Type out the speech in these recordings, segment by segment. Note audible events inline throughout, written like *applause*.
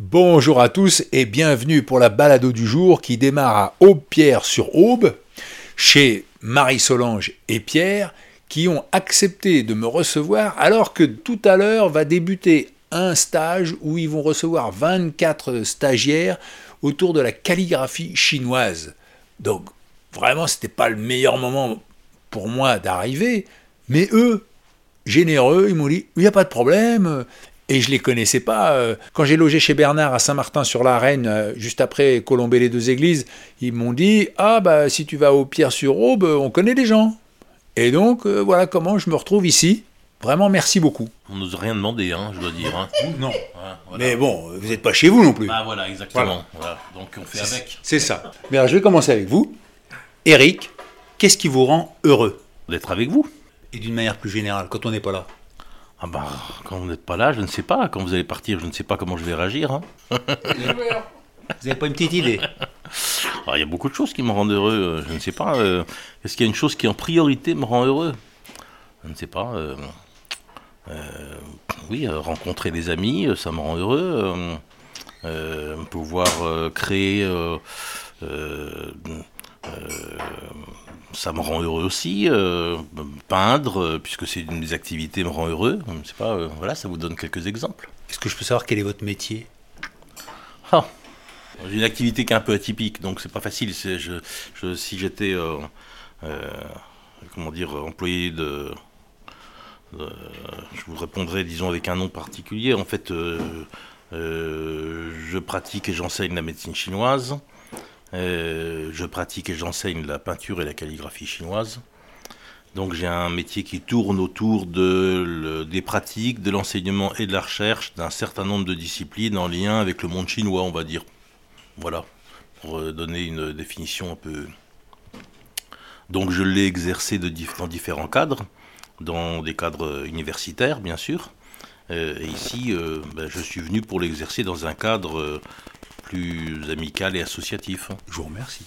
Bonjour à tous et bienvenue pour la balado du jour qui démarre à Aube-Pierre-sur-Aube chez Marie-Solange et Pierre qui ont accepté de me recevoir alors que tout à l'heure va débuter un stage où ils vont recevoir 24 stagiaires autour de la calligraphie chinoise. Donc vraiment c'était pas le meilleur moment pour moi d'arriver, mais eux, généreux, ils m'ont dit il n'y a pas de problème, et je les connaissais pas. Euh, quand j'ai logé chez Bernard à Saint-Martin-sur-la-Reine, euh, juste après Colomber les deux églises, ils m'ont dit Ah, bah, si tu vas au Pierre-sur-Aube, on connaît des gens. Et donc, euh, voilà comment je me retrouve ici. Vraiment, merci beaucoup. On nous a rien demandé, hein, je dois dire. Hein. Non. Mais bon, vous n'êtes pas chez vous non plus. Ah, voilà, exactement. Donc, on fait avec. C'est ça. Mais alors, je vais commencer avec vous. Eric, qu'est-ce qui vous rend heureux? D'être avec vous. Et d'une manière plus générale, quand on n'est pas là ah bah, quand vous n'êtes pas là, je ne sais pas. Quand vous allez partir, je ne sais pas comment je vais réagir. Hein. vous n'avez pas une petite idée ah, Il y a beaucoup de choses qui me rendent heureux. Euh, je ne sais pas. Euh, est-ce qu'il y a une chose qui en priorité me rend heureux? Je ne sais pas. Euh, oui, rencontrer des amis, ça me rend heureux. pouvoir créer ça me rend heureux aussi. Euh, peindre, euh, puisque c'est une des activités, me rend heureux. Je sais pas, euh, voilà, ça vous donne quelques exemples. Est-ce que je peux savoir quel est votre métier? Ah, J'ai une activité qui est un peu atypique, donc c'est pas facile. Je, je, si j'étais, comment dire, employé de, je vous répondrais, disons, avec un nom particulier. En fait, je pratique et j'enseigne la médecine chinoise. Euh, je pratique et j'enseigne la peinture et la calligraphie chinoise. Donc j'ai un métier qui tourne autour de, des pratiques, de l'enseignement et de la recherche d'un certain nombre de disciplines en lien avec le monde chinois, on va dire. Voilà, pour euh, donner une définition un peu... Donc je l'ai exercé dans différents cadres, dans des cadres universitaires bien sûr. Euh, et ici, ben, je suis venu pour l'exercer dans un cadre plus amical et associatif. Je vous remercie.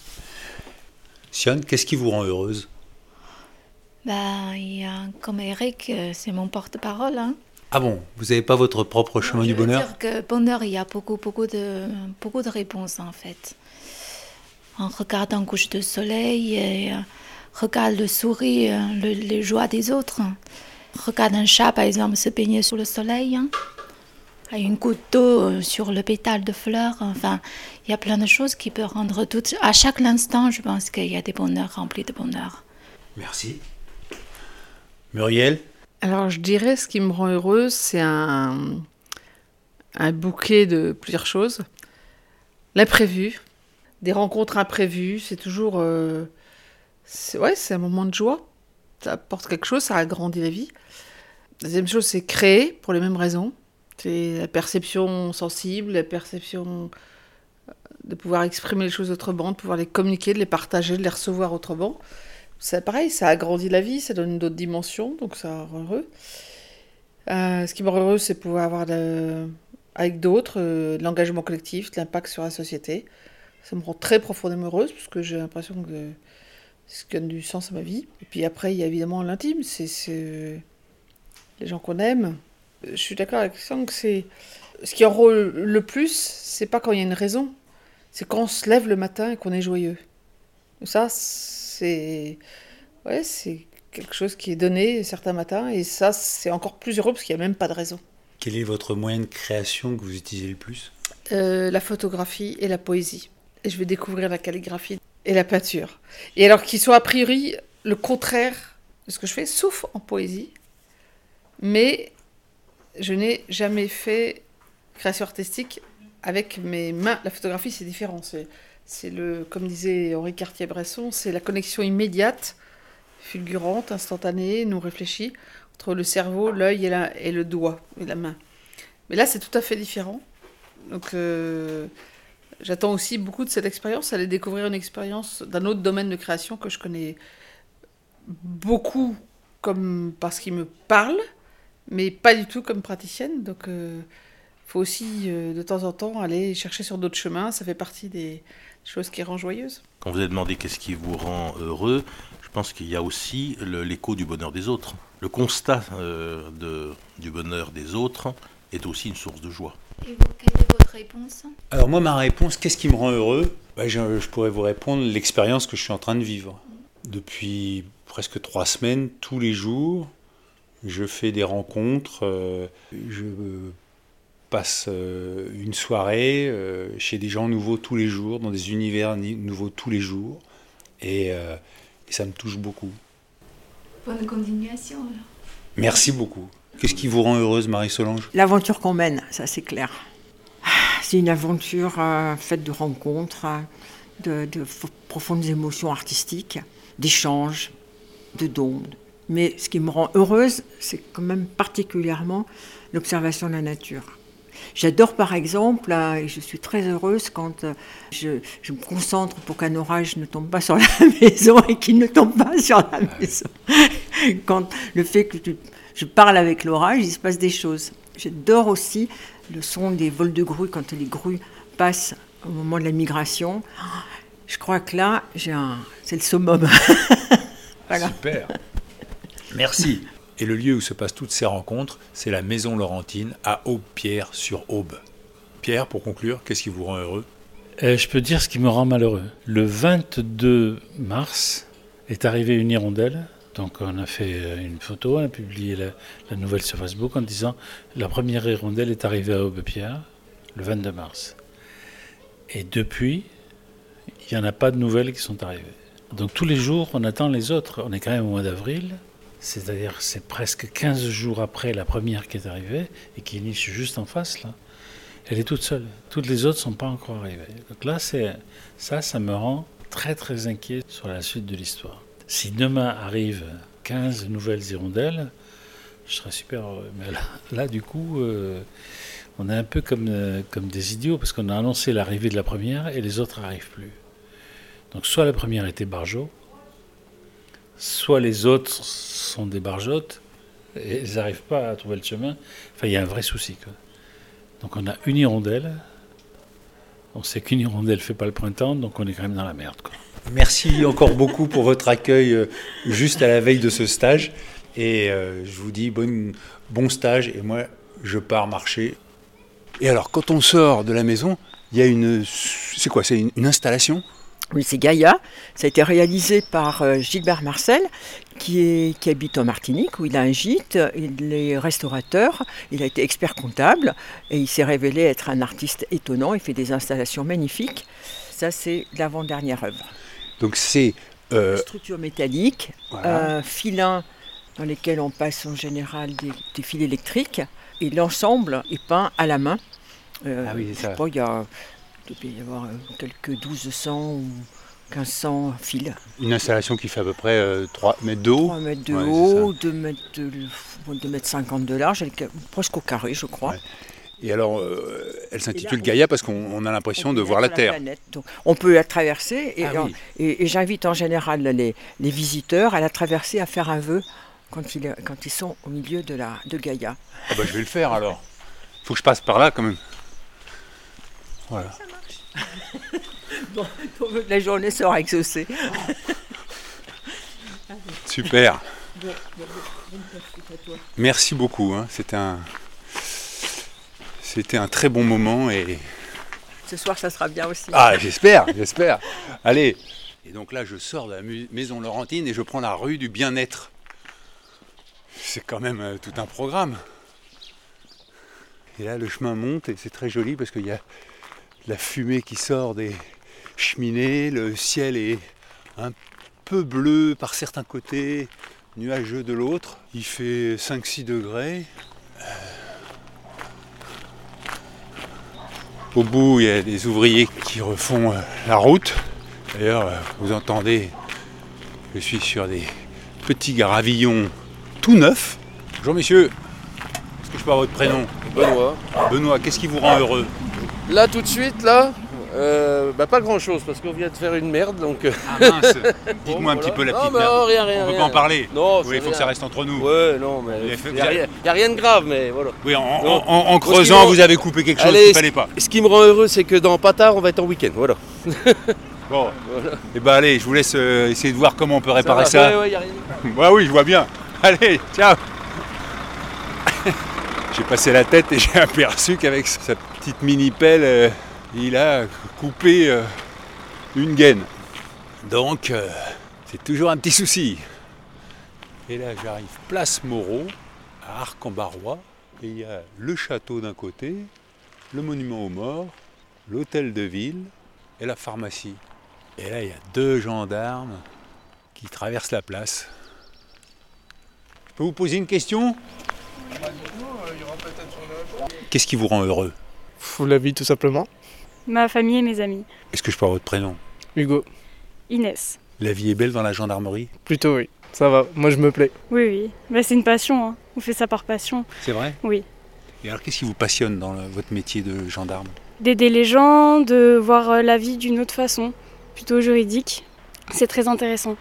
Sion, qu'est-ce qui vous rend heureuse? Bah, y a, Comme Eric, euh, c'est mon porte-parole. Hein. Ah bon? Vous n'avez pas votre propre chemin du bonheur? dire que bonheur, il y a beaucoup, beaucoup, de, beaucoup de réponses en fait. En regardant couche de soleil, et, euh, regarde le sourire, les joies des autres. Regarde un chat, par exemple, se baigner sous le soleil. Hein une goutte d'eau euh, sur le pétale de fleurs. Enfin, il y a plein de choses qui peuvent rendre tout. À chaque instant, je pense qu'il y a des bonheurs remplis de bonheur. Merci. Muriel? Alors, je dirais ce qui me rend heureuse, c'est un, un bouquet de plusieurs choses. L'imprévu, des rencontres imprévues, c'est toujours. Euh, ouais, c'est un moment de joie. Ça apporte quelque chose, ça agrandit la vie. La deuxième chose, c'est créer pour les mêmes raisons. C'est la perception sensible, la perception euh, de pouvoir exprimer les choses autrement, de pouvoir les communiquer, de les partager, de les recevoir autrement. C'est pareil, ça agrandit la vie, ça donne d'autres dimensions, donc ça rend heureux. Euh, ce qui me rend heureux, c'est pouvoir avoir avec d'autres euh, de l'engagement collectif, de l'impact sur la société. Ça me rend très profondément heureuse, parce que j'ai l'impression que ce qui donne du sens à ma vie. Et puis après, il y a évidemment l'intime, c'est les gens qu'on aime, je suis d'accord avec ça que c'est ce qui enrôle le plus, c'est pas quand il y a une raison, c'est quand on se lève le matin et qu'on est joyeux. Ça, c'est ouais, c'est quelque chose qui est donné certains matins, et ça, c'est encore plus heureux parce qu'il n'y a même pas de raison. Quel est votre moyen de création que vous utilisez le plus? Euh, La photographie et la poésie. Et je vais découvrir la calligraphie et la peinture. Et alors qu'ils soient a priori le contraire de ce que je fais, sauf en poésie. Mais je n'ai jamais fait création artistique avec mes mains. La photographie, c'est différent. C'est, le, comme disait Henri Cartier-Bresson, c'est la connexion immédiate, fulgurante, instantanée, non réfléchie, entre le cerveau, l'œil et, le doigt et la main. Mais là, c'est tout à fait différent. Donc, euh, j'attends aussi beaucoup de cette expérience, aller découvrir une expérience d'un autre domaine de création que je connais beaucoup comme parce qu'il me parle, mais pas du tout comme praticienne. Donc, il euh, faut aussi euh, de temps en temps aller chercher sur d'autres chemins. Ça fait partie des choses qui rendent joyeuse. Quand vous avez demandé qu'est-ce qui vous rend heureux, je pense qu'il y a aussi l'écho du bonheur des autres. Le constat de, du bonheur des autres est aussi une source de joie. Et vous, quelle est votre réponse? Alors moi, ma réponse, qu'est-ce qui me rend heureux? Je, je, pourrais vous répondre l'expérience que je suis en train de vivre. Depuis presque trois semaines, tous les jours, je fais des rencontres, euh, je passe euh, une soirée euh, chez des gens nouveaux tous les jours, dans des univers nouveaux tous les jours, et, et ça me touche beaucoup. Bonne continuation alors. Merci beaucoup. Qu'est-ce qui vous rend heureuse, Marie-Solange? L'aventure qu'on mène, ça c'est clair. Ah, c'est une aventure euh, faite de rencontres, de, de, profondes émotions artistiques, d'échanges, de dons. Mais ce qui me rend heureuse, c'est quand même particulièrement l'observation de la nature. J'adore par exemple, euh, et je suis très heureuse quand euh, je, je me concentre pour qu'un orage ne tombe pas sur la *laughs* maison et qu'il ne tombe pas sur la maison. *laughs* Quand le fait que tu je parle avec l'orage, il se passe des choses. J'adore aussi le son des vols de grues quand les grues passent au moment de la migration. Je crois que là, j'ai un... c'est le summum. *laughs* voilà. Super. Merci. *laughs* Et le lieu où se passent toutes ces rencontres, c'est la Maison Laurentine à Aube-Pierre sur Aube. Pierre, pour conclure, qu'est-ce qui vous rend heureux? Euh, Je peux dire ce qui me rend malheureux. Le 22 mars est arrivée une hirondelle donc on a fait euh, une photo, on a publié la, nouvelle sur Facebook en disant la première hirondelle est arrivée à Aubepierre le 22 mars. Et depuis, il n'y en a pas de nouvelles qui sont arrivées. Donc tous les jours, on attend les autres. On est quand même au mois d'avril, c'est-à-dire c'est presque 15 jours après la première qui est arrivée et qui niche juste en face là. Elle est toute seule. Toutes les autres ne sont pas encore arrivées. Donc là, c'est ça, ça me rend très très inquiet sur la suite de l'histoire. Si demain arrivent 15 nouvelles hirondelles, je serais super heureux. Mais là, du coup, euh, on est un peu comme, euh, comme des idiots parce qu'on a annoncé l'arrivée de la première et les autres n'arrivent plus. Donc soit la première était barjot, soit les autres sont des barjotes et ils n'arrivent pas à trouver le chemin. Enfin, il y a un vrai souci. Donc on a une hirondelle. On sait qu'une hirondelle ne fait pas le printemps, donc on est quand même dans la merde. Quoi. Merci encore beaucoup pour votre accueil euh, juste à la veille de ce stage. Et euh, je vous dis bon stage. Et moi, je pars marcher. Et alors, quand on sort de la maison, il y a une. C'est quoi? C'est une, installation? Oui, c'est Gaïa. Ça a été réalisé par euh, Gilbert Marcel, qui, est, qui, habite en Martinique, où il a un gîte. Il est restaurateur, il a été expert comptable, et il s'est révélé être un artiste étonnant. Il fait des installations magnifiques. Ça, c'est l'avant-dernière œuvre. Donc c'est... Euh... Structure métallique, voilà. filin dans lesquels on passe en général des, des fils électriques, et l'ensemble est peint à la main. Euh, ah oui, c'est ça. Il, y a, il doit y avoir euh, quelques 1200 ou 1500 fils. Une installation qui fait à peu près euh, 3 mètres de haut 3 mètres de ouais, haut, 2 mètres, de, 2 mètres 50 de large, presque au carré, je crois. Ouais. Et alors, euh, elle s'intitule Gaïa parce qu'on a l'impression de voir la Terre. La Donc, on peut la traverser et, ah oui. et, et j'invite en général les, les, visiteurs à la traverser, à faire un vœu quand ils, quand ils sont au milieu de, la, de Gaïa. Ah bah, je vais le faire alors. Il faut que je passe par là quand même. Voilà. *laughs* Vœu de la journée sera exaucé. *laughs* Super. Merci beaucoup. Hein. C'était un. C'était un très bon moment et. Ce soir, ça sera bien aussi. Ah, j'espère, j'espère. Allez. Et donc là, je sors de la maison Laurentine et je prends la rue du bien-être. C'est quand même euh, tout un programme. Et là, le chemin monte et c'est très joli parce qu'il y a la fumée qui sort des cheminées. Le ciel est un peu bleu par certains côtés, nuageux de l'autre. Il fait 5-6 degrés. Euh, Au bout, il y a des ouvriers qui refont euh, la route. D'ailleurs, euh, vous entendez, je suis sur des petits gravillons tout neufs. Bonjour messieurs, est-ce que je peux avoir votre prénom? Benoît. Benoît, qu'est-ce qui vous rend heureux? Là, tout de suite, là, euh, bah, pas grand chose parce qu'on vient de faire une merde donc. euh, Ah mince *laughs* Dites-moi un petit peu la petite Non, mais rien, rien. On peut rien. pas en parler Non, Oui, il faut que ça reste entre nous. Ouais, non, mais. Il n'y a, a rien de grave, mais voilà. Oui, en, creusant, vous avez coupé quelque chose qu'il fallait pas. Ce qui me rend heureux, c'est que dans Patard, on va être en week-end, voilà. *laughs* Bon, Voilà. et ben allez, je vous laisse euh, essayer de voir comment on peut réparer va. ça. Ouais, ouais, y a rien. *laughs* Bah oui, je vois bien. Allez, ciao J'ai passé la tête et j'ai aperçu qu'avec sa petite mini-pelle, euh, il a coupé euh, une gaine. Donc, euh, c'est toujours un petit souci. Et là, j'arrive place Moreau, à Arc-en-Barrois, et il y a le château d'un côté, le monument aux morts, l'hôtel de ville et la pharmacie. Et là, il y a deux gendarmes qui traversent la place. Je peux vous poser une question? Qu'est-ce qui vous rend heureux? La vie tout simplement. Ma famille et mes amis. Est-ce que je peux avoir votre prénom? Hugo, Inès. La vie est belle dans la gendarmerie? Plutôt oui. Ça va, moi je me plais. Oui, oui. Bah, c'est une passion. hein. On fait ça par passion. C'est vrai? Oui. Et alors, qu'est-ce qui vous passionne dans le- votre métier de gendarme? D'aider les gens, de voir euh, la vie d'une autre façon, plutôt juridique. C'est très intéressant.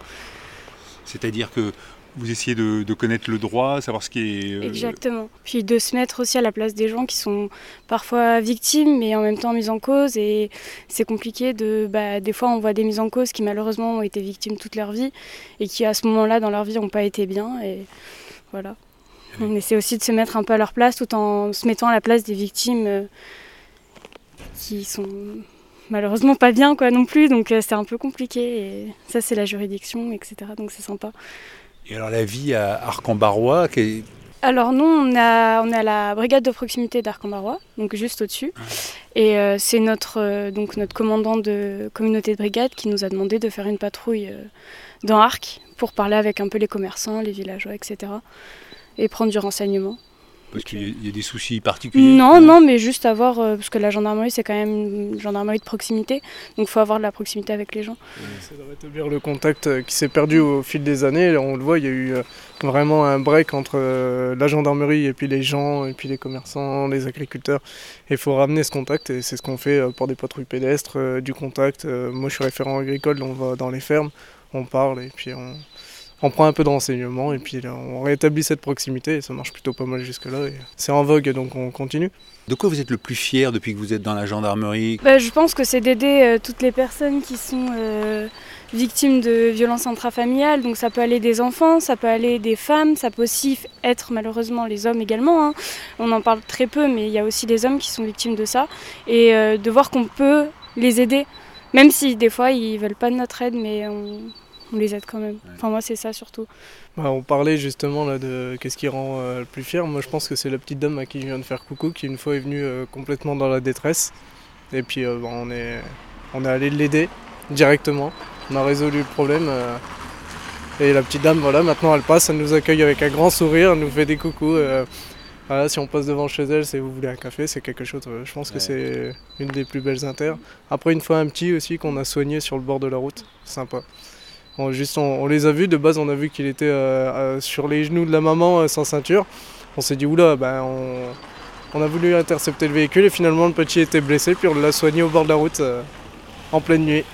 C'est-à-dire que vous essayez de, de connaître le droit, savoir ce qui est... euh, Exactement. Puis de se mettre aussi à la place des gens qui sont parfois victimes, mais en même temps mis en cause. Et c'est compliqué de. Bah, des fois, on voit des mises en cause qui malheureusement ont été victimes toute leur vie et qui à ce moment-là dans leur vie n'ont pas été bien. Et voilà. On essaie aussi de se mettre un peu à leur place tout en se mettant à la place des victimes euh, qui sont malheureusement pas bien quoi non plus. Donc euh, c'est un peu compliqué. Et ça, c'est la juridiction, etc. Donc c'est sympa. Et alors, la vie à Arc-en-Barrois, qui est- Alors nous, on a, on a la brigade de proximité d'Arc-en-Barrois, donc juste au-dessus. Et euh, c'est notre, euh, donc notre commandant de communauté de brigade qui nous a demandé de faire une patrouille euh, dans Arc pour parler avec un peu les commerçants, les villageois, etc. Et prendre du renseignement. Parce qu'il y a- il y a des soucis particuliers Non, non, mais juste avoir, euh, parce que la gendarmerie, c'est quand même une gendarmerie de proximité, donc il faut avoir de la proximité avec les gens. C'est de rétablir le contact euh, qui s'est perdu au fil des années. On le voit, il y a eu euh, vraiment un break entre la gendarmerie et puis les gens, et puis les commerçants, les agriculteurs. Et il faut ramener ce contact et c'est ce qu'on fait pour des patrouilles pédestres, du contact. Moi je suis référent agricole, on va dans les fermes, on parle et puis on, on prend un peu de renseignements et puis là, on rétablit cette proximité et ça marche plutôt pas mal jusque-là. et C'est en vogue donc on continue. De quoi vous êtes le plus fier depuis que vous êtes dans la gendarmerie? Bah, je pense que c'est d'aider euh, toutes les personnes qui sont euh, victimes de violences intrafamiliales. Donc ça peut aller des enfants, ça peut aller des femmes, ça peut aussi être malheureusement les hommes également. hein. On en parle très peu, mais il y a aussi des hommes qui sont victimes de ça. Et euh, de voir qu'on peut les aider, même si des fois ils veulent pas de notre aide, mais on, on les aide quand même. Enfin moi c'est ça surtout. Bah, on parlait justement là de qu'est-ce qui rend euh, le plus fier. Moi je pense que c'est la petite dame à qui je viens de faire coucou qui une fois est venue euh, complètement dans la détresse. Et puis euh, bah, on, est, on est allé l'aider directement. On a résolu le problème. euh, et la petite dame, voilà, maintenant elle passe, elle nous accueille avec un grand sourire, elle nous fait des coucous. euh, voilà, si on passe devant chez elle, c'est vous voulez un café, c'est quelque chose. euh, je pense que Ouais. c'est une des plus belles inter. Après, une fois un petit aussi qu'on a soigné sur le bord de la route, sympa. On, les a vus, de base on a vu qu'il était euh, euh, sur les genoux de la maman euh, sans ceinture. On s'est dit oula, ben on, on a voulu intercepter le véhicule et finalement le petit était blessé, puis on l'a soigné au bord de la route en pleine nuit.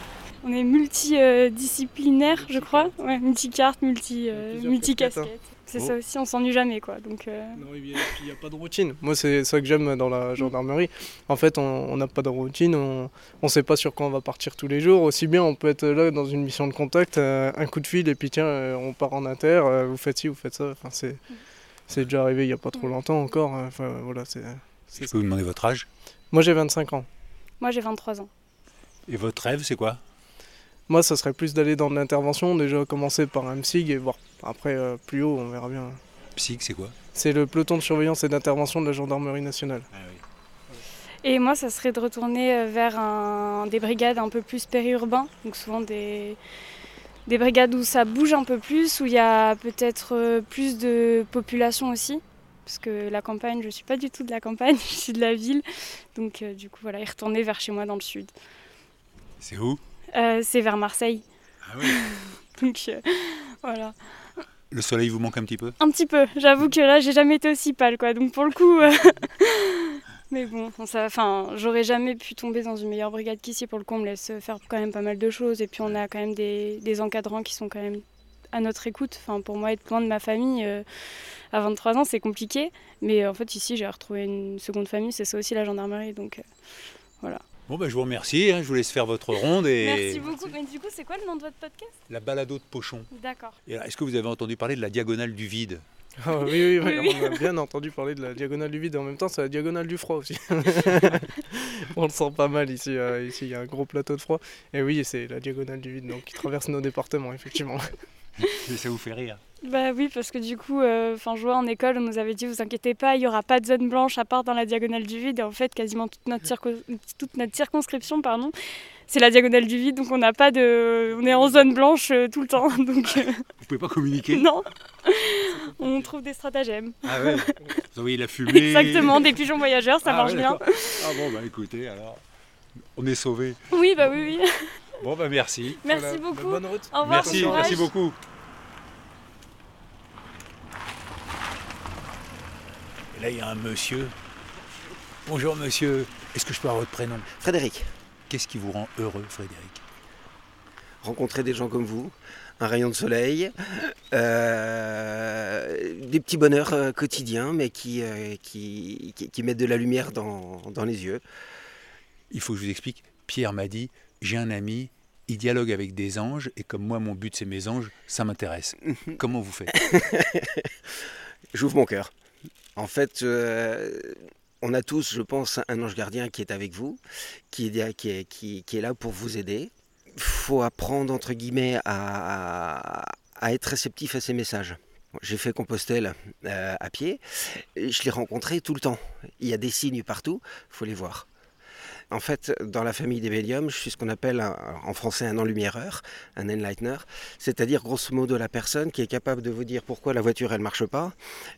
On est multidisciplinaire, je crois. Ouais, multicarte, multi, euh, multicasquette. C'est Bon. ça aussi, on s'ennuie jamais quoi. Donc euh, Non, il n'y a, pas de routine. Moi, c'est ça que j'aime dans la gendarmerie. En fait, on n'a pas de routine, on ne sait pas sur quoi on va partir tous les jours. Aussi bien, on peut être là dans une mission de contact, euh, un coup de fil, et puis tiens, euh, on part en inter, euh, vous faites ci, vous faites ça. Enfin, c'est, c'est déjà arrivé il n'y a pas trop longtemps encore. hein. Enfin, voilà, c'est, c'est Je peux vous demander votre âge? Moi, j'ai 25 ans. moi j'ai 23 ans. Et votre rêve, c'est quoi? Moi, ça serait plus d'aller dans de l'intervention, déjà commencer par un MSIG et voir après euh, plus haut, on verra bien. Psych, c'est quoi? C'est le peloton de surveillance et d'intervention de la gendarmerie nationale. Et moi, ça serait de retourner euh, vers un, des brigades un peu plus périurbains, donc souvent des, des brigades où ça bouge un peu plus, où il y a peut-être euh, plus de population aussi. Parce que la campagne, je suis pas du tout de la campagne, *laughs* je suis de la ville. Donc euh, du coup, voilà, et retourner vers chez moi dans le sud. C'est où? Euh, c'est vers Marseille. Ah oui *laughs* Donc euh, voilà. Le soleil vous manque un petit peu? Un petit peu. J'avoue que là, j'ai jamais été aussi pâle, quoi. Donc pour le coup. euh, *laughs* Mais bon, enfin, j'aurais jamais pu tomber dans une meilleure brigade qu'ici. Pour le coup, on me laisse faire quand même pas mal de choses. Et puis, on a quand même des, des encadrants qui sont quand même à notre écoute. Enfin, pour moi, être loin de ma famille euh, à 23 ans, c'est compliqué. Mais en fait, ici, j'ai retrouvé une seconde famille. C'est ça aussi la gendarmerie. Donc, euh, voilà. Bon, ben, je vous remercie. hein, je vous laisse faire votre ronde et Merci beaucoup. Mais du coup, c'est quoi le nom de votre podcast? La balado de Pochon. D'accord. Est-ce que vous avez entendu parler de la diagonale du vide? Ah oui, *laughs* oui, oui, on a bien entendu parler de la diagonale du vide. En même temps, c'est la diagonale du froid aussi. *laughs* on le sent pas mal ici. euh, ici, il y a un gros plateau de froid. Et oui, c'est la diagonale du vide donc, qui traverse nos départements, effectivement. *laughs* Ça vous fait rire Bah oui, parce que du coup, euh, enfin, je vois en école, on nous avait dit, vous inquiétez pas, il y aura pas de zone blanche à part dans la diagonale du vide. Et en fait, quasiment toute notre, circo- toute notre circonscription, pardon, c'est la diagonale du vide, donc on n'a pas de, on est en zone blanche euh, tout le temps, *laughs* donc euh, Vous pouvez pas communiquer? Non, on trouve des stratagèmes. Ah ouais *laughs* Vous envoyez la fumée Exactement, des pigeons voyageurs, ça Ah marche ouais, bien. Ah bon, bah écoutez, alors, on est sauvés. Oui, bah oui, oui. Bon, bah merci. Merci Voilà, beaucoup. bonne route. Au revoir, Merci, bon courage. merci beaucoup. Et là, il y a un monsieur. Bonjour monsieur, est-ce que je peux avoir votre prénom? Frédéric, Qu'est-ce qui vous rend heureux, Frédéric? Rencontrer des gens comme vous, un rayon de soleil, euh, des petits bonheurs euh, quotidiens, mais qui, euh, qui, qui- qui mettent de la lumière dans, dans les yeux. Il faut que je vous explique. Pierre m'a dit j'ai un ami, il dialogue avec des anges, et comme moi, mon but, c'est mes anges, ça m'intéresse. *laughs* Comment vous faites? *laughs* J'ouvre mon cœur. En fait, euh, on a tous, je pense, un ange gardien qui est avec vous, qui est, là pour vous aider. Il faut apprendre, entre guillemets, à, à être réceptif à ces messages. J'ai fait Compostelle euh, à pied, je l'ai rencontré tout le temps. Il y a des signes partout, il faut les voir. En fait, dans la famille des Bélium, je suis ce qu'on appelle en français un enlumiéreur, un enlightener, c'est-à-dire grosso modo la personne qui est capable de vous dire pourquoi la voiture elle marche pas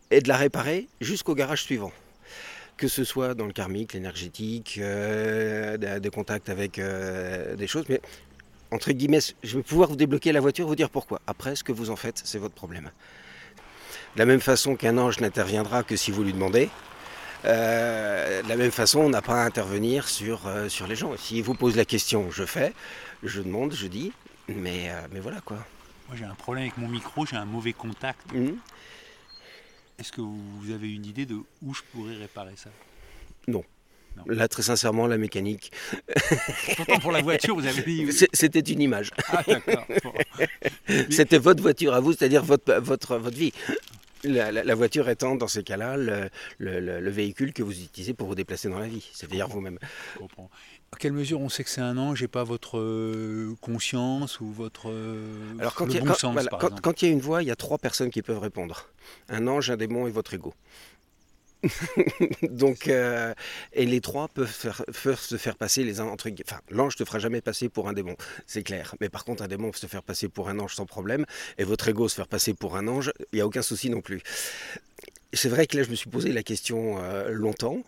et de la réparer jusqu'au garage suivant. Que ce soit dans le karmique, l'énergétique, euh, des, des contacts avec euh, des choses, mais entre guillemets, je vais pouvoir vous débloquer la voiture, vous dire pourquoi. Après, ce que vous en faites, c'est votre problème. De la même façon qu'un ange n'interviendra que si vous lui demandez, euh, de la même façon, on n'a pas à intervenir sur, euh, sur les gens. S'il vous pose la question, je fais, je demande, je dis, mais, euh, mais voilà quoi. Moi, j'ai un problème avec mon micro, j'ai un mauvais contact. Mhm. Est-ce que vous avez une idée de où je pourrais réparer ça? Non. Non. Là, très sincèrement, la mécanique, Pourtant, pour la voiture, vous avez dit. *laughs* c'était une image. Ah, d'accord. Bon. *laughs* C'était votre voiture à vous, c'est-à-dire votre, votre, votre vie. La, la- la voiture étant, dans ces cas-là, le, le- le- le véhicule que vous utilisez pour vous déplacer dans la vie, c'est-à-dire vous-même. Je comprends. À quelle mesure on sait que c'est un ange et pas votre euh, conscience ou votre euh, Alors, il bon voilà, quand il y a une voix, il y a trois personnes qui peuvent répondre. Un ange, un démon et votre ego. *laughs* Donc, euh, et les trois peuvent, se faire passer les uns entre Enfin, l'ange ne te fera jamais passer pour un démon, c'est clair. Mais par contre, un démon peut se faire passer pour un ange sans problème, et votre ego se faire passer pour un ange, il n'y a aucun souci non plus. C'est vrai que là, je me suis posé la question euh, longtemps.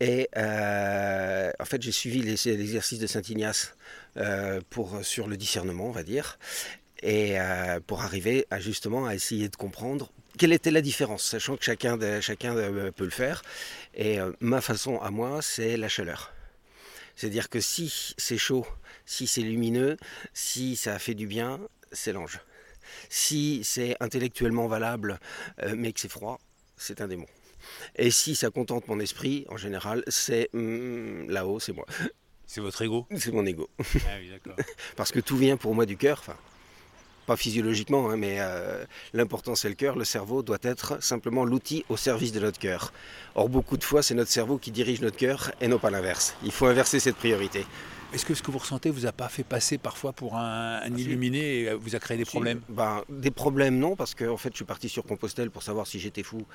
Et euh, en fait, j'ai suivi l'exercice de Saint Ignace pour, sur le discernement, on va dire, et pour arriver à justement à essayer de comprendre quelle était la différence, sachant que chacun, de- chacun euh, peut le faire. Et euh, ma façon à moi, c'est la chaleur. C'est-à-dire que si c'est chaud, si c'est lumineux, si ça fait du bien, c'est l'ange. Si c'est intellectuellement valable, euh, mais que c'est froid, c'est un démon. Et si ça contente mon esprit, en général, c'est hum, là-haut, c'est moi. C'est votre ego? C'est mon ego. Ah oui, d'accord. *laughs* Parce que tout vient pour moi du cœur, enfin, pas physiologiquement, hein, mais euh, l'important c'est le cœur. Le cerveau doit être simplement l'outil au service de notre cœur. Or, beaucoup de fois, c'est notre cerveau qui dirige notre cœur et non pas l'inverse. Il faut inverser cette priorité. Est-ce que ce que vous ressentez vous a pas fait passer parfois pour un, un illuminé et euh, vous a créé des problèmes? Ben, Des problèmes, non, parce qu'en fait, je suis parti sur Compostelle pour savoir si j'étais fou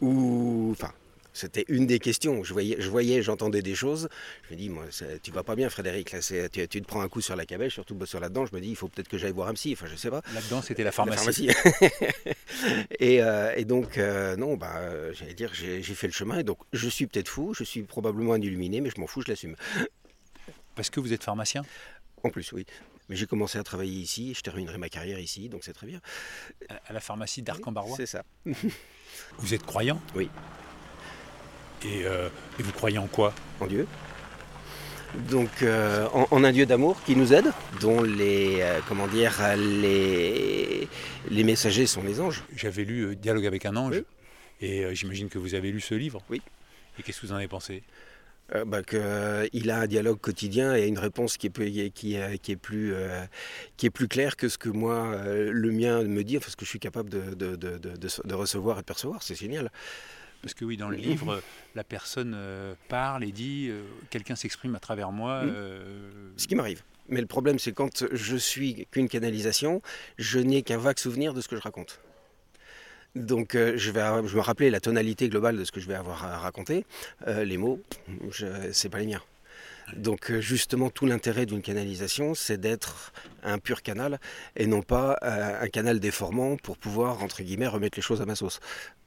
ou. Enfin, c'était une des questions. Je voyais, je voyais, j'entendais des choses. Je me dis, moi, c'est- tu vas pas bien, Frédéric. Là, tu, tu te prends un coup sur la cabèche, surtout sur là-dedans. Je me dis, il faut peut-être que j'aille voir un psy. Enfin, je sais pas. Là-dedans, c'était la pharmacie. La pharmacie. *laughs* et, euh, et donc, euh, non, bah, euh, j'allais dire, j'ai j'ai fait le chemin. Et donc, je suis peut-être fou, je suis probablement un illuminé, mais je m'en fous, je l'assume. Parce que vous êtes pharmacien? En plus, oui. Mais j'ai commencé à travailler ici, je terminerai ma carrière ici, donc c'est très bien. À la pharmacie d'Arc-en-Barrois? C'est ça. Vous êtes croyant? Oui. Et, euh, et vous croyez en quoi? En Dieu. Donc euh, en, en un Dieu d'amour qui nous aide, dont les euh, comment dire les, les messagers sont les anges. J'avais lu Dialogue avec un ange, et j'imagine que vous avez lu ce livre. Oui. Et qu'est-ce que vous en avez pensé? Euh, bah, que, euh, il a un dialogue quotidien et une réponse qui est, peu- qui est, qui est plus, euh, qui est plus claire que ce que moi, le mien me dit, parce que je suis capable de- de recevoir et de percevoir, c'est génial. Parce que oui, dans le livre, la personne euh, parle et dit euh, quelqu'un s'exprime à travers moi. Euh, Ce qui m'arrive. Mais le problème, c'est quand je suis qu'une canalisation, je n'ai qu'un vague souvenir de ce que je raconte. Donc, euh, je vais, je me rappeler la tonalité globale de ce que je vais avoir à raconter. Euh, les mots, c'est pas les miens. Donc, euh, justement, tout l'intérêt d'une canalisation, c'est d'être un pur canal et non pas un canal déformant pour pouvoir, entre guillemets, remettre les choses à ma sauce.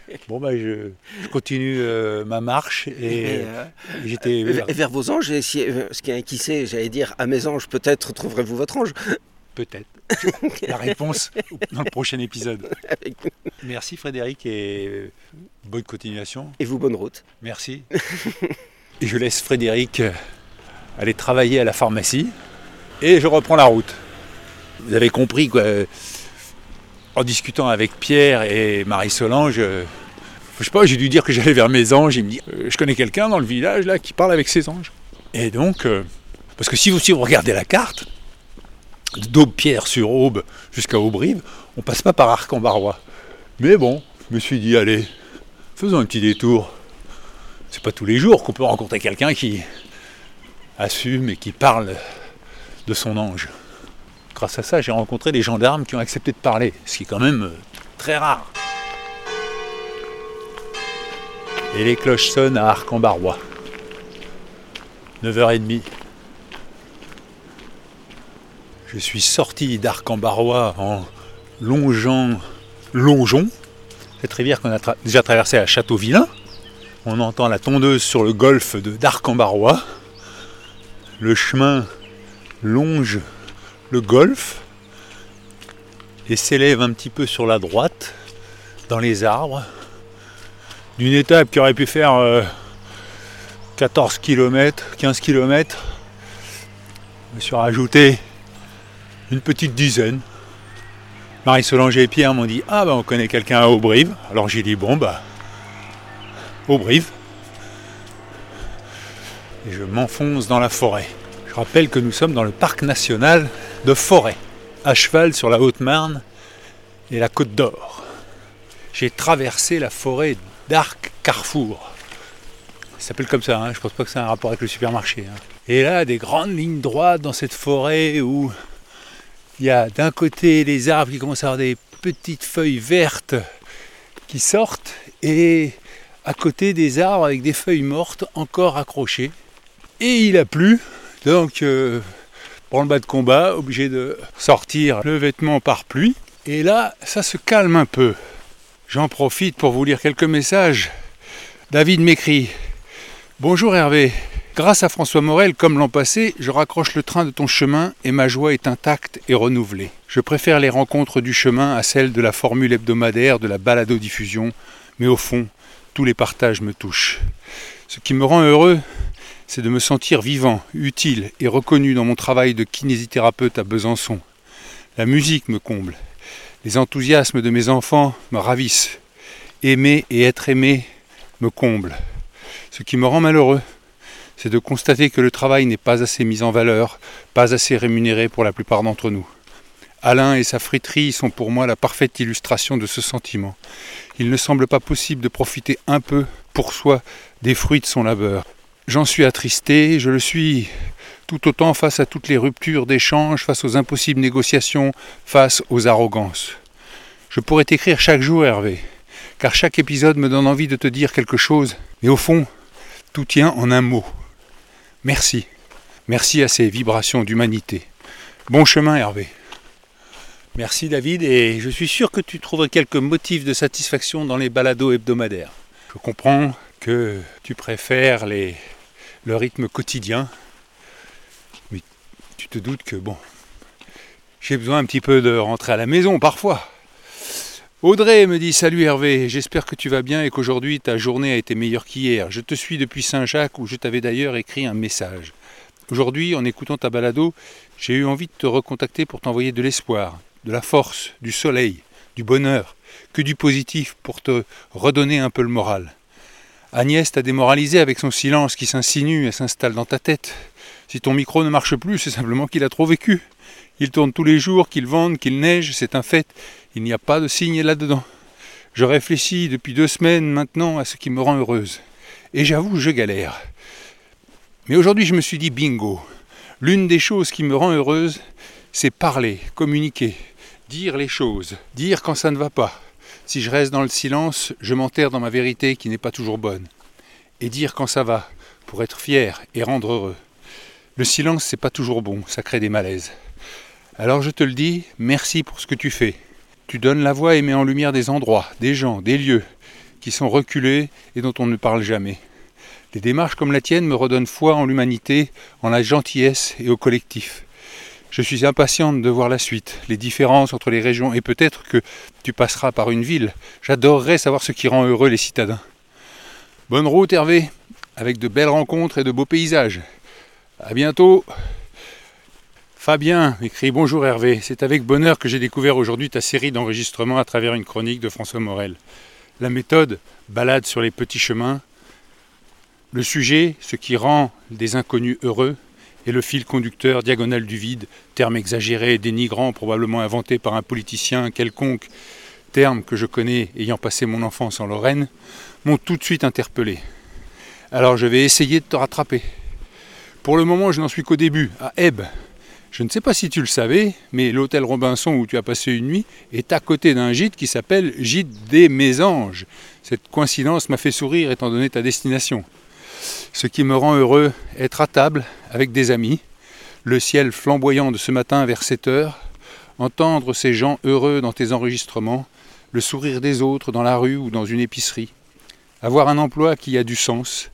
*laughs* Bon, bah, je, je continue euh, ma marche et, Et, euh, j'étais. Et vers vos anges, et si, euh, ce qui, qui sait, j'allais dire, à mes anges, peut-être trouverez-vous votre ange. Peut-être. *laughs* La réponse dans le prochain épisode. Merci Frédéric et bonne continuation. Et vous, bonne route. Merci. Et je laisse Frédéric aller travailler à la pharmacie et je reprends la route. Vous avez compris quoi. En discutant avec Pierre et Marie-Solange, euh, je sais j'ai dû dire que j'allais vers mes anges. Il me dit, euh, je connais quelqu'un dans le village là qui parle avec ses anges. Et donc, euh, parce que si vous, regardez la carte, d'Aube-Pierre sur Aube jusqu'à Aubrive, on passe pas par Arc-en-Barrois. Mais bon, je me suis dit, allez, faisons un petit détour. C'est pas tous les jours qu'on peut rencontrer quelqu'un qui assume et qui parle de son ange. Grâce à ça, j'ai rencontré des gendarmes qui ont accepté de parler, ce qui est quand même euh, très rare. Et les cloches sonnent à Arc-en-Barrois. 9h30. Je suis sorti d'Arc-en-Barrois en longeant Longeon, cette rivière qu'on a déjà traversée à Châteauvillain. On entend la tondeuse sur le golfe d'Arc-en-Barrois. Le chemin longe le golfe et s'élève un petit peu sur la droite, dans les arbres, d'une étape qui aurait pu faire euh, 14 km, 15 km. Je me suis rajouté une petite dizaine. Marie-Solange et Pierre m'ont dit Ah, bah on connaît quelqu'un à Aubrive. Alors j'ai dit Bon, bah, Aubrive. Et je m'enfonce dans la forêt. Je rappelle que nous sommes dans le parc national de Forêt, à cheval sur la Haute-Marne et la Côte d'Or. J'ai traversé la forêt d'Arc-Carrefour. Ça s'appelle comme ça, hein, je pense pas que c'est un rapport avec le supermarché. hein. Et là, des grandes lignes droites dans cette forêt où il y a d'un côté les arbres qui commencent à avoir des petites feuilles vertes qui sortent et à côté des arbres avec des feuilles mortes encore accrochées. Et il a plu, donc euh, pour le bas de combat, obligé de sortir le vêtement par pluie. Et là, ça se calme un peu. J'en profite pour vous lire quelques messages. David m'écrit Bonjour Hervé, grâce à François Morel, comme l'an passé, je raccroche le train de ton chemin et ma joie est intacte et renouvelée. Je préfère les rencontres du chemin à celles de la formule hebdomadaire de la balado-diffusion, mais au fond, tous les partages me touchent. Ce qui me rend heureux, c'est de me sentir vivant, utile et reconnu dans mon travail de kinésithérapeute à Besançon. La musique me comble. Les enthousiasmes de mes enfants me ravissent. Aimer et être aimé me comble. Ce qui me rend malheureux, c'est de constater que le travail n'est pas assez mis en valeur, pas assez rémunéré pour la plupart d'entre nous. Alain et sa friterie sont pour moi la parfaite illustration de ce sentiment. Il ne semble pas possible de profiter un peu, pour soi, des fruits de son labeur. J'en suis attristé, je le suis tout autant face à toutes les ruptures d'échanges, face aux impossibles négociations, face aux arrogances. Je pourrais t'écrire chaque jour, Hervé, car chaque épisode me donne envie de te dire quelque chose, mais au fond, tout tient en un mot. Merci. Merci à ces vibrations d'humanité. Bon chemin, Hervé. Merci David, et je suis sûr que tu trouveras quelques motifs de satisfaction dans les balados hebdomadaires. Je comprends que tu préfères les, le rythme quotidien, mais tu te doutes que bon, J'ai besoin un petit peu de rentrer à la maison parfois. Audrey me dit Salut Hervé, j'espère que tu vas bien et qu'aujourd'hui ta journée a été meilleure qu'hier. Je te suis depuis Saint-Jacques où je t'avais d'ailleurs écrit un message. Aujourd'hui, en écoutant ta balado, j'ai eu envie de te recontacter pour t'envoyer de l'espoir, de la force, du soleil, du bonheur, que du positif pour te redonner un peu le moral. Agnès t'a démoralisé avec son silence qui s'insinue et s'installe dans ta tête. Si ton micro ne marche plus, c'est simplement qu'il a trop vécu. Il tourne tous les jours, qu'il vente, qu'il neige, c'est un fait. Il n'y a pas de signe là-dedans. Je réfléchis depuis deux semaines maintenant à ce qui me rend heureuse. Et j'avoue, je galère. Mais aujourd'hui, je me suis dit bingo. L'une des choses qui me rend heureuse, c'est parler, communiquer, dire les choses, dire quand ça ne va pas. Si je reste dans le silence, je m'enterre dans ma vérité qui n'est pas toujours bonne. Et dire quand ça va, pour être fier et rendre heureux. Le silence, c'est pas toujours bon, ça crée des malaises. Alors je te le dis, merci pour ce que tu fais. Tu donnes la voix et mets en lumière des endroits, des gens, des lieux qui sont reculés et dont on ne parle jamais. Des démarches comme la tienne me redonnent foi en l'humanité, en la gentillesse et au collectif. Je suis impatiente de voir la suite, les différences entre les régions, et peut-être que tu passeras par une ville. J'adorerais savoir ce qui rend heureux les citadins. Bonne route Hervé, avec de belles rencontres et de beaux paysages. À bientôt. Fabien écrit Bonjour Hervé, c'est avec bonheur que j'ai découvert aujourd'hui ta série d'enregistrements à travers une chronique de François Morel. La méthode, balade sur les petits chemins. Le sujet, ce qui rend des inconnus heureux et le fil conducteur diagonale du vide, terme exagéré dénigrant probablement inventé par un politicien quelconque, terme que je connais ayant passé mon enfance en Lorraine, m'ont tout de suite interpellé. Alors je vais essayer de te rattraper. Pour le moment, je n'en suis qu'au début, à Ebb. Je ne sais pas si tu le savais, mais l'hôtel Robinson où tu as passé une nuit est à côté d'un gîte qui s'appelle Gîte des Mésanges. Cette coïncidence m'a fait sourire étant donné ta destination. Ce qui me rend heureux, être à table avec des amis, le ciel flamboyant de ce matin vers 7 heures, entendre ces gens heureux dans tes enregistrements, le sourire des autres dans la rue ou dans une épicerie, avoir un emploi qui a du sens,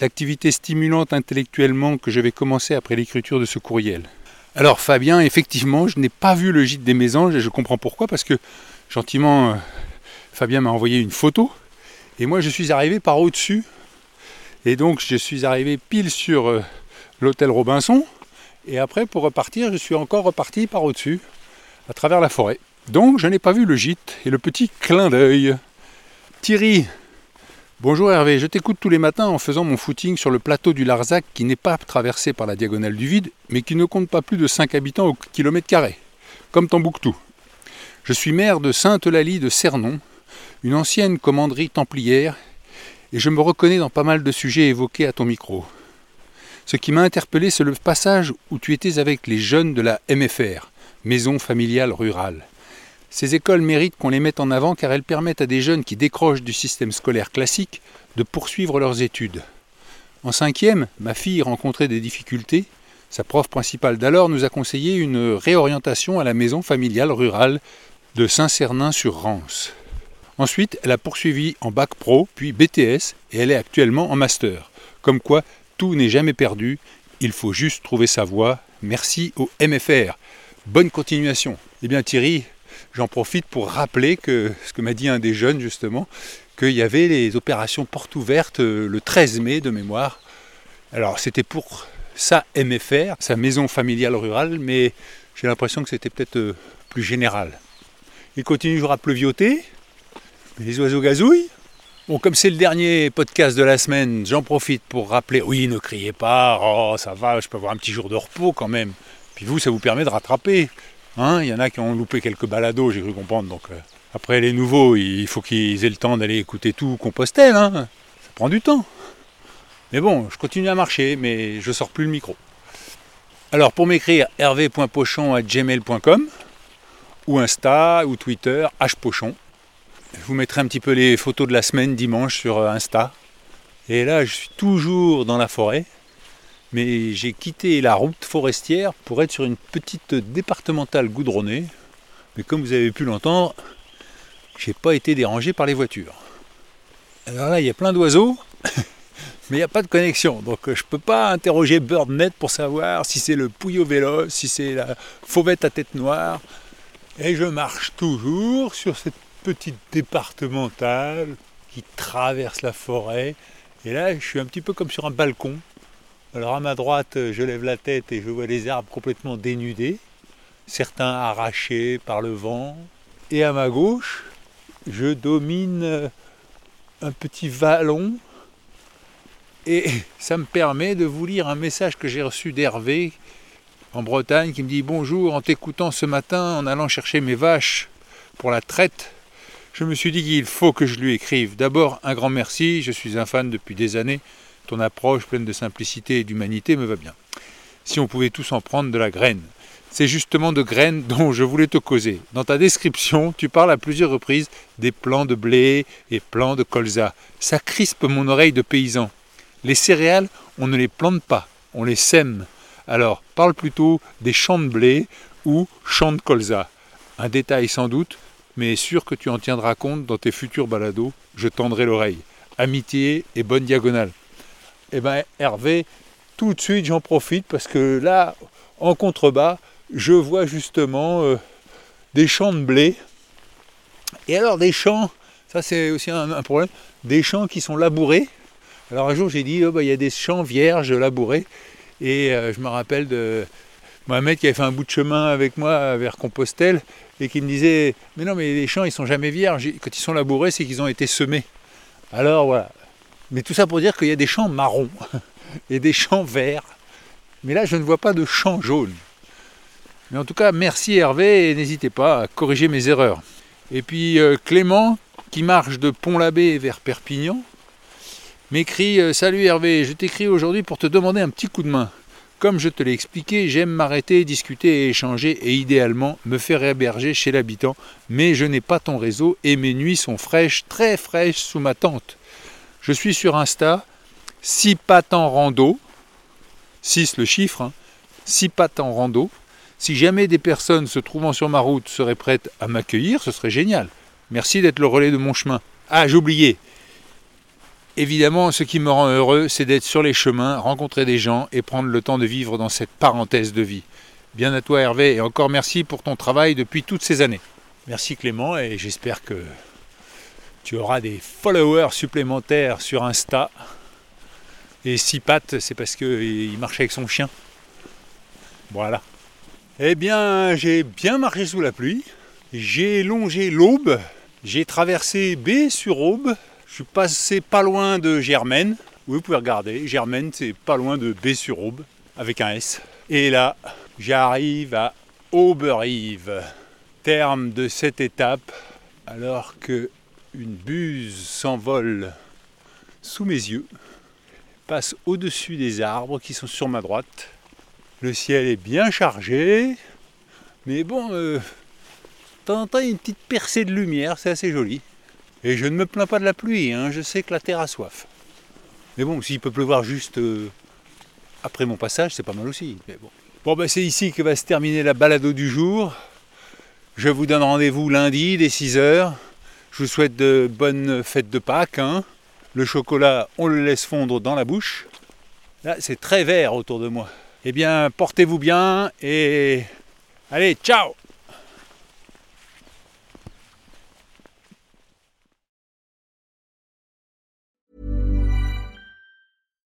l'activité stimulante intellectuellement que je vais commencer après l'écriture de ce courriel. Alors Fabien, effectivement, je n'ai pas vu le gîte des Mésanges et je comprends pourquoi, parce que gentiment, euh, Fabien m'a envoyé une photo, et moi je suis arrivé par au-dessus et donc je suis arrivé pile sur euh, l'hôtel Robinson. Et après, pour repartir, je suis encore reparti par au-dessus, à travers la forêt. Donc je n'ai pas vu le gîte et le petit clin d'œil. Thierry, bonjour Hervé, je t'écoute tous les matins en faisant mon footing sur le plateau du Larzac qui n'est pas traversé par la diagonale du vide, mais qui ne compte pas plus de 5 habitants au kilomètre carré, comme Tambouctou. Je suis maire de Sainte-Eulalie de Cernon, une ancienne commanderie templière et je me reconnais dans pas mal de sujets évoqués à ton micro. Ce qui m'a interpellé, c'est le passage où tu étais avec les jeunes de la MFR, Maison familiale rurale. Ces écoles méritent qu'on les mette en avant car elles permettent à des jeunes qui décrochent du système scolaire classique de poursuivre leurs études. En cinquième, ma fille rencontrait des difficultés. Sa prof principale d'alors nous a conseillé une réorientation à la maison familiale rurale de Saint-Cernin-sur-Rance. Ensuite, elle a poursuivi en bac pro, puis BTS, et elle est actuellement en master. Comme quoi, tout n'est jamais perdu, il faut juste trouver sa voie. Merci au MFR. Bonne continuation. Eh bien Thierry, j'en profite pour rappeler que ce que m'a dit un des jeunes justement, qu'il y avait les opérations portes ouvertes euh, le 13 mai de mémoire. Alors c'était pour sa MFR, sa maison familiale rurale, mais j'ai l'impression que c'était peut-être euh, plus général. Il continue toujours à pleuvioter, les oiseaux gazouillent. Bon, comme c'est le dernier podcast de la semaine, j'en profite pour rappeler, oui, ne criez pas, oh, ça va, je peux avoir un petit jour de repos quand même. Puis vous, ça vous permet de rattraper. Hein il y en a qui ont loupé quelques balados, j'ai cru comprendre. Donc euh, après les nouveaux, il faut qu'ils aient le temps d'aller écouter tout Compostelle. Hein ça prend du temps. Mais bon, je continue à marcher, mais je sors plus le micro. Alors pour m'écrire hervé.pochon.gmail.com ou Insta ou Twitter, hpochon. Je vous mettrai un petit peu les photos de la semaine dimanche sur euh, Insta. Et là, je suis toujours dans la forêt, mais j'ai quitté la route forestière pour être sur une petite départementale goudronnée. Mais comme vous avez pu l'entendre, j'ai pas été dérangé par les voitures. Alors là, il y a plein d'oiseaux. *laughs* mais il n'y a pas de connexion. Donc euh, je ne peux pas interroger BirdNet pour savoir si c'est le Puyo Vélo, si c'est la fauvette à tête noire. Et je marche toujours sur cette petite départementale qui traverse la forêt. Et là, je suis un petit peu comme sur un balcon. Alors à ma droite, je lève la tête et je vois les arbres complètement dénudés, certains arrachés par le vent. Et à ma gauche, je domine un petit vallon et *laughs* ça me permet de vous lire un message que j'ai reçu d'Hervé en Bretagne qui me dit Bonjour, en t'écoutant ce matin, en allant chercher mes vaches pour la traite, je me suis dit qu'il faut que je lui écrive. D'abord, un grand merci, je suis un fan depuis des années. Ton approche pleine de simplicité et d'humanité me va bien. Si on pouvait tous en prendre de la graine. C'est justement de graines *laughs* dont je voulais te causer. Dans ta description, tu parles à plusieurs reprises des plants de blé et plants de colza. Ça crispe mon oreille de paysan. Les céréales, on ne les plante pas, on les sème. Alors, parle plutôt des champs de blé ou champs de colza. Un détail sans doute, mais sûr que tu en tiendras compte dans tes futurs balados, je tendrai l'oreille. Amitié et bonne diagonale. Eh bien, Hervé, tout de suite j'en profite parce que là, en contrebas, je vois justement euh, des champs de blé. Et alors des champs, ça c'est aussi un, problème, des champs qui sont labourés. Alors un jour j'ai dit, oh, bah, il y a des champs vierges labourés. Et euh, je me rappelle de Mohamed qui avait fait un bout de chemin avec moi vers Compostelle et qui me disait, mais non mais les champs ils sont jamais vierges. Quand ils sont labourés c'est qu'ils ont été semés. Alors voilà. Mais tout ça pour dire qu'il y a des champs marrons *laughs* et des champs verts. Mais là je ne vois pas de champs jaunes. Mais en tout cas, merci Hervé et n'hésitez pas à corriger mes erreurs. Et puis euh, Clément, qui marche de Pont-l'Abbé vers Perpignan, m'écrit euh, Salut Hervé, je t'écris aujourd'hui pour te demander un petit coup de main. Comme je te l'ai expliqué, j'aime m'arrêter, discuter et échanger et idéalement me faire héberger chez l'habitant, mais je n'ai pas ton réseau et mes nuits sont fraîches, très fraîches sous ma tente. Je suis sur Insta, 6 pattes en rando, 6 le chiffre, 6 hein, pattes en rando, si jamais des personnes se trouvant sur ma route seraient prêtes à m'accueillir, ce serait génial. Merci d'être le relais de mon chemin. Ah, j'oubliais. Évidemment, ce qui me rend heureux, c'est d'être sur les chemins, rencontrer des gens et prendre le temps de vivre dans cette parenthèse de vie. Bien à toi Hervé et encore merci pour ton travail depuis toutes ces années. Merci Clément et j'espère que tu auras des followers supplémentaires sur Insta. Et six pattes, c'est parce qu'il marche avec son chien. Voilà. Eh bien, j'ai bien marché sous la pluie. J'ai longé l'Aube. J'ai traversé B sur Aube. Je suis passé pas loin de Germaine. Vous pouvez regarder. Germaine, c'est pas loin de B sur Aube, avec un S. Et là, j'arrive à Auberive. Terme de cette étape, alors que une buse s'envole sous mes yeux, passe au-dessus des arbres qui sont sur ma droite le ciel est bien chargé, mais bon, euh, temps temps, il y a une petite percée de lumière, c'est assez joli. Et je ne me plains pas de la pluie, hein, je sais que la terre a soif. Mais bon, s'il peut pleuvoir juste euh, après mon passage, c'est pas mal aussi. bon, bon ben, c'est ici que va se terminer la balado du jour. Je vous donne rendez-vous lundi dès 6h. Je vous souhaite de bonnes fêtes de Pâques. Hein. Le chocolat, on le laisse fondre dans la bouche. Là, c'est très vert autour de moi. Eh bien, portez-vous bien et allez, ciao